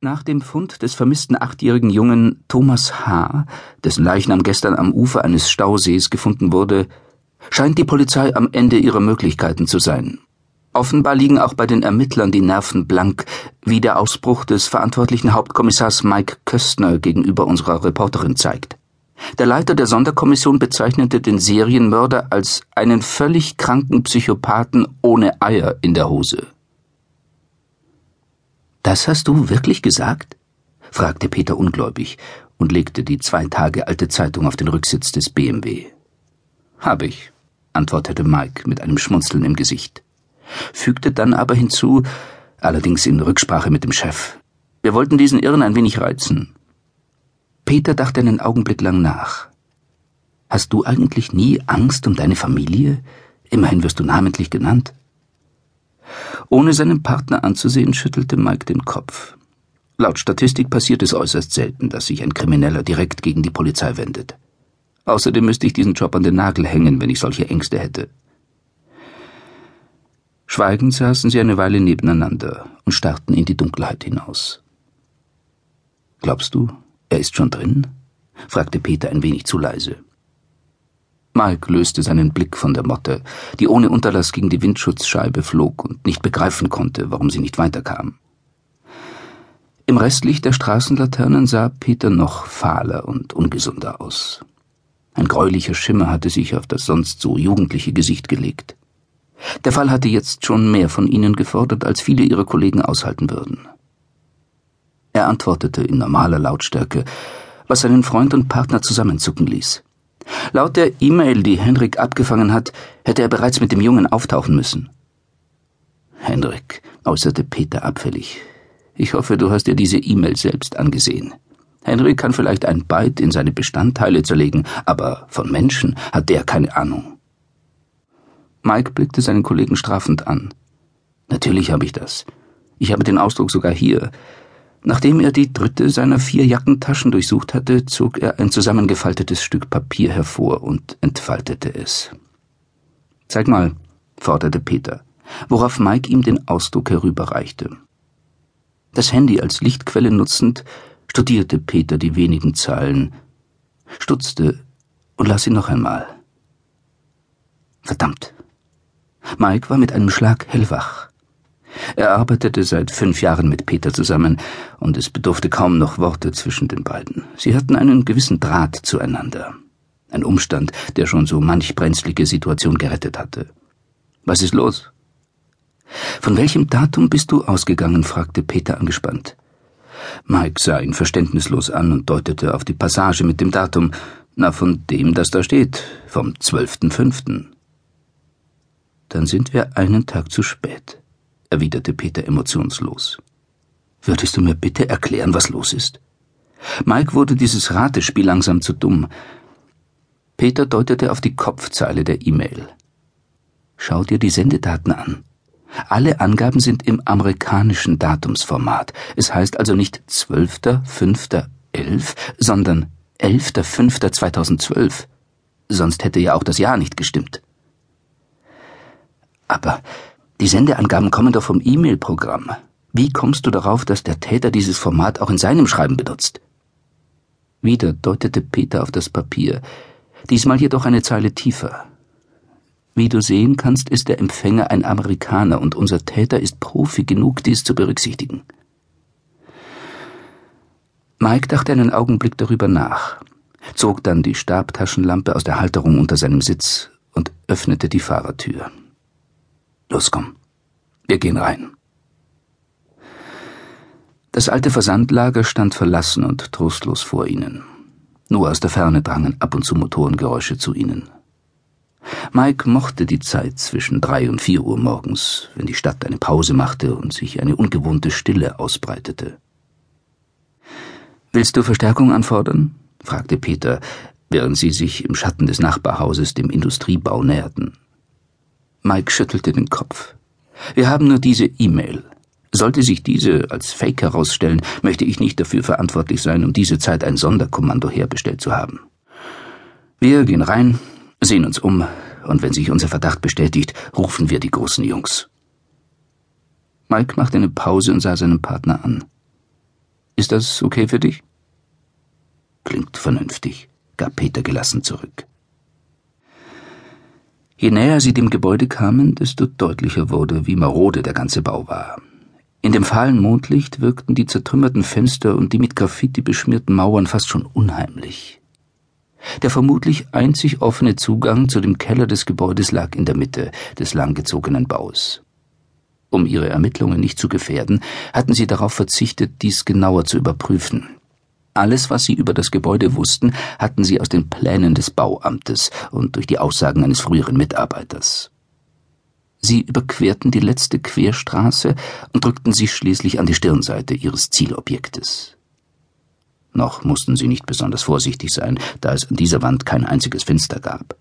Nach dem Fund des vermissten achtjährigen Jungen Thomas H., dessen Leichnam gestern am Ufer eines Stausees gefunden wurde, scheint die Polizei am Ende ihrer Möglichkeiten zu sein. Offenbar liegen auch bei den Ermittlern die Nerven blank, wie der Ausbruch des verantwortlichen Hauptkommissars Mike Köstner gegenüber unserer Reporterin zeigt. Der Leiter der Sonderkommission bezeichnete den Serienmörder als einen völlig kranken Psychopathen ohne Eier in der Hose. Das hast du wirklich gesagt? fragte Peter ungläubig und legte die zwei Tage alte Zeitung auf den Rücksitz des BMW. Hab ich, antwortete Mike mit einem Schmunzeln im Gesicht, fügte dann aber hinzu, allerdings in Rücksprache mit dem Chef. Wir wollten diesen Irren ein wenig reizen. Peter dachte einen Augenblick lang nach. Hast du eigentlich nie Angst um deine Familie? Immerhin wirst du namentlich genannt. Ohne seinen Partner anzusehen, schüttelte Mike den Kopf. Laut Statistik passiert es äußerst selten, dass sich ein Krimineller direkt gegen die Polizei wendet. Außerdem müsste ich diesen Job an den Nagel hängen, wenn ich solche Ängste hätte. Schweigend saßen sie eine Weile nebeneinander und starrten in die Dunkelheit hinaus. Glaubst du, er ist schon drin? fragte Peter ein wenig zu leise. Mike löste seinen Blick von der Motte, die ohne Unterlass gegen die Windschutzscheibe flog und nicht begreifen konnte, warum sie nicht weiterkam. Im Restlicht der Straßenlaternen sah Peter noch fahler und ungesunder aus. Ein gräulicher Schimmer hatte sich auf das sonst so jugendliche Gesicht gelegt. Der Fall hatte jetzt schon mehr von ihnen gefordert, als viele ihrer Kollegen aushalten würden. Er antwortete in normaler Lautstärke, was seinen Freund und Partner zusammenzucken ließ. Laut der E-Mail, die Henrik abgefangen hat, hätte er bereits mit dem Jungen auftauchen müssen. Henrik, äußerte Peter abfällig, ich hoffe, du hast dir diese E-Mail selbst angesehen. Henrik kann vielleicht ein Byte in seine Bestandteile zerlegen, aber von Menschen hat der keine Ahnung. Mike blickte seinen Kollegen strafend an. Natürlich habe ich das. Ich habe den Ausdruck sogar hier. Nachdem er die dritte seiner vier Jackentaschen durchsucht hatte, zog er ein zusammengefaltetes Stück Papier hervor und entfaltete es. Zeig mal, forderte Peter, worauf Mike ihm den Ausdruck herüberreichte. Das Handy als Lichtquelle nutzend, studierte Peter die wenigen Zeilen, stutzte und las sie noch einmal. Verdammt. Mike war mit einem Schlag hellwach. Er arbeitete seit fünf Jahren mit Peter zusammen, und es bedurfte kaum noch Worte zwischen den beiden. Sie hatten einen gewissen Draht zueinander. Ein Umstand, der schon so manch brenzlige Situation gerettet hatte. Was ist los? Von welchem Datum bist du ausgegangen? fragte Peter angespannt. Mike sah ihn verständnislos an und deutete auf die Passage mit dem Datum. Na, von dem, das da steht, vom zwölften fünften. Dann sind wir einen Tag zu spät erwiderte Peter emotionslos. Würdest du mir bitte erklären, was los ist? Mike wurde dieses Ratespiel langsam zu dumm. Peter deutete auf die Kopfzeile der E-Mail. Schau dir die Sendedaten an. Alle Angaben sind im amerikanischen Datumsformat. Es heißt also nicht 12.05.11, sondern 11.05.2012. Sonst hätte ja auch das Jahr nicht gestimmt. Aber die Sendeangaben kommen doch vom E-Mail-Programm. Wie kommst du darauf, dass der Täter dieses Format auch in seinem Schreiben benutzt? Wieder deutete Peter auf das Papier, diesmal jedoch eine Zeile tiefer. Wie du sehen kannst, ist der Empfänger ein Amerikaner und unser Täter ist Profi genug, dies zu berücksichtigen. Mike dachte einen Augenblick darüber nach, zog dann die Stabtaschenlampe aus der Halterung unter seinem Sitz und öffnete die Fahrertür. Los, komm. Wir gehen rein. Das alte Versandlager stand verlassen und trostlos vor ihnen. Nur aus der Ferne drangen ab und zu Motorengeräusche zu ihnen. Mike mochte die Zeit zwischen drei und vier Uhr morgens, wenn die Stadt eine Pause machte und sich eine ungewohnte Stille ausbreitete. Willst du Verstärkung anfordern? fragte Peter, während sie sich im Schatten des Nachbarhauses dem Industriebau näherten. Mike schüttelte den Kopf. Wir haben nur diese E-Mail. Sollte sich diese als Fake herausstellen, möchte ich nicht dafür verantwortlich sein, um diese Zeit ein Sonderkommando herbestellt zu haben. Wir gehen rein, sehen uns um, und wenn sich unser Verdacht bestätigt, rufen wir die großen Jungs. Mike machte eine Pause und sah seinen Partner an. Ist das okay für dich? Klingt vernünftig, gab Peter gelassen zurück. Je näher sie dem Gebäude kamen, desto deutlicher wurde, wie marode der ganze Bau war. In dem fahlen Mondlicht wirkten die zertrümmerten Fenster und die mit Graffiti beschmierten Mauern fast schon unheimlich. Der vermutlich einzig offene Zugang zu dem Keller des Gebäudes lag in der Mitte des langgezogenen Baus. Um ihre Ermittlungen nicht zu gefährden, hatten sie darauf verzichtet, dies genauer zu überprüfen. Alles, was sie über das Gebäude wussten, hatten sie aus den Plänen des Bauamtes und durch die Aussagen eines früheren Mitarbeiters. Sie überquerten die letzte Querstraße und drückten sich schließlich an die Stirnseite ihres Zielobjektes. Noch mussten sie nicht besonders vorsichtig sein, da es an dieser Wand kein einziges Fenster gab.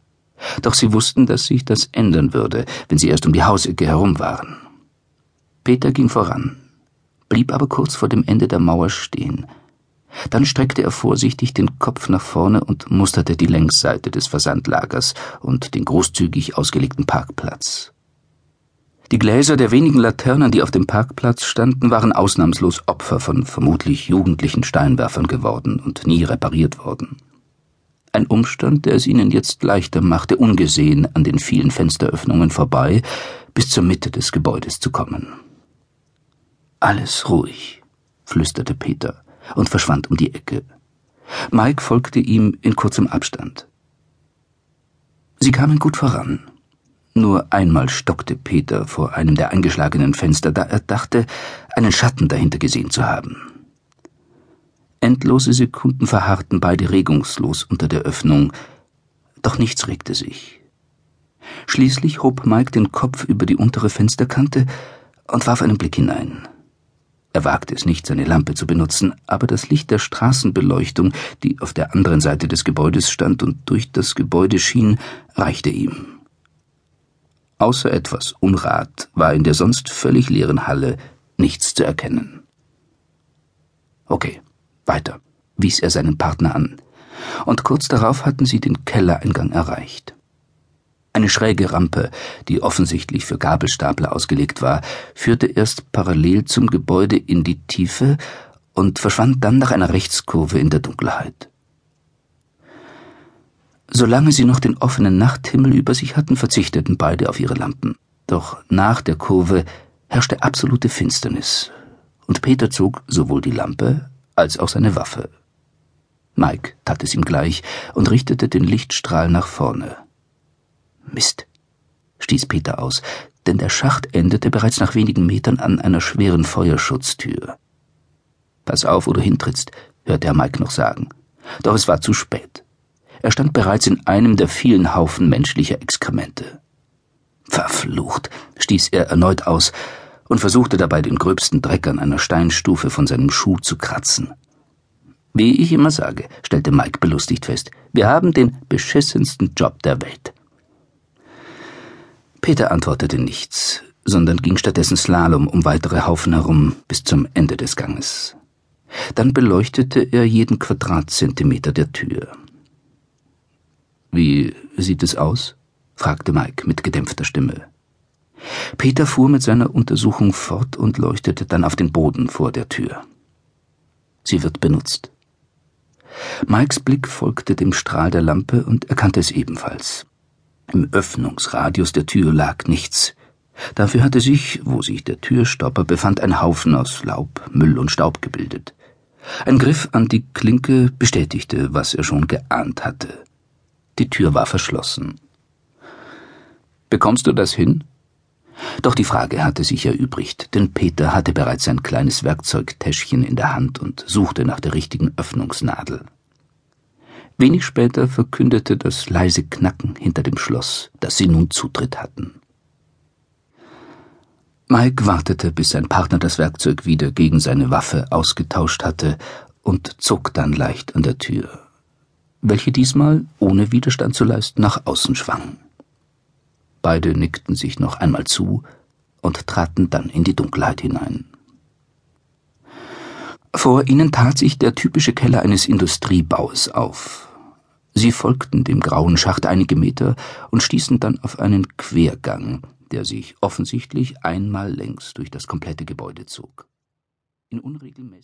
Doch sie wussten, dass sich das ändern würde, wenn sie erst um die Hausecke herum waren. Peter ging voran, blieb aber kurz vor dem Ende der Mauer stehen – dann streckte er vorsichtig den Kopf nach vorne und musterte die Längsseite des Versandlagers und den großzügig ausgelegten Parkplatz. Die Gläser der wenigen Laternen, die auf dem Parkplatz standen, waren ausnahmslos Opfer von vermutlich jugendlichen Steinwerfern geworden und nie repariert worden. Ein Umstand, der es ihnen jetzt leichter machte, ungesehen an den vielen Fensteröffnungen vorbei bis zur Mitte des Gebäudes zu kommen. Alles ruhig, flüsterte Peter und verschwand um die Ecke. Mike folgte ihm in kurzem Abstand. Sie kamen gut voran. Nur einmal stockte Peter vor einem der eingeschlagenen Fenster, da er dachte, einen Schatten dahinter gesehen zu haben. Endlose Sekunden verharrten beide regungslos unter der Öffnung, doch nichts regte sich. Schließlich hob Mike den Kopf über die untere Fensterkante und warf einen Blick hinein. Er wagte es nicht, seine Lampe zu benutzen, aber das Licht der Straßenbeleuchtung, die auf der anderen Seite des Gebäudes stand und durch das Gebäude schien, reichte ihm. Außer etwas Unrat war in der sonst völlig leeren Halle nichts zu erkennen. Okay, weiter, wies er seinen Partner an, und kurz darauf hatten sie den Kellereingang erreicht. Eine schräge Rampe, die offensichtlich für Gabelstapler ausgelegt war, führte erst parallel zum Gebäude in die Tiefe und verschwand dann nach einer Rechtskurve in der Dunkelheit. Solange sie noch den offenen Nachthimmel über sich hatten, verzichteten beide auf ihre Lampen. Doch nach der Kurve herrschte absolute Finsternis, und Peter zog sowohl die Lampe als auch seine Waffe. Mike tat es ihm gleich und richtete den Lichtstrahl nach vorne. Mist, stieß Peter aus, denn der Schacht endete bereits nach wenigen Metern an einer schweren Feuerschutztür. Pass auf, wo du hintrittst, hörte er Mike noch sagen. Doch es war zu spät. Er stand bereits in einem der vielen Haufen menschlicher Exkremente. Verflucht, stieß er erneut aus und versuchte dabei den gröbsten Dreck an einer Steinstufe von seinem Schuh zu kratzen. Wie ich immer sage, stellte Mike belustigt fest, wir haben den beschissensten Job der Welt. Peter antwortete nichts, sondern ging stattdessen Slalom um weitere Haufen herum bis zum Ende des Ganges. Dann beleuchtete er jeden Quadratzentimeter der Tür. Wie sieht es aus? fragte Mike mit gedämpfter Stimme. Peter fuhr mit seiner Untersuchung fort und leuchtete dann auf den Boden vor der Tür. Sie wird benutzt. Mikes Blick folgte dem Strahl der Lampe und erkannte es ebenfalls. Im Öffnungsradius der Tür lag nichts. Dafür hatte sich, wo sich der Türstopper befand, ein Haufen aus Laub, Müll und Staub gebildet. Ein Griff an die Klinke bestätigte, was er schon geahnt hatte. Die Tür war verschlossen. Bekommst du das hin? Doch die Frage hatte sich erübrigt, denn Peter hatte bereits sein kleines Werkzeugtäschchen in der Hand und suchte nach der richtigen Öffnungsnadel. Wenig später verkündete das leise Knacken hinter dem Schloss, dass sie nun Zutritt hatten. Mike wartete, bis sein Partner das Werkzeug wieder gegen seine Waffe ausgetauscht hatte und zog dann leicht an der Tür, welche diesmal, ohne Widerstand zu leisten, nach außen schwang. Beide nickten sich noch einmal zu und traten dann in die Dunkelheit hinein. Vor ihnen tat sich der typische Keller eines Industriebaus auf, Sie folgten dem grauen Schacht einige Meter und stießen dann auf einen Quergang, der sich offensichtlich einmal längs durch das komplette Gebäude zog. In unregelmäßig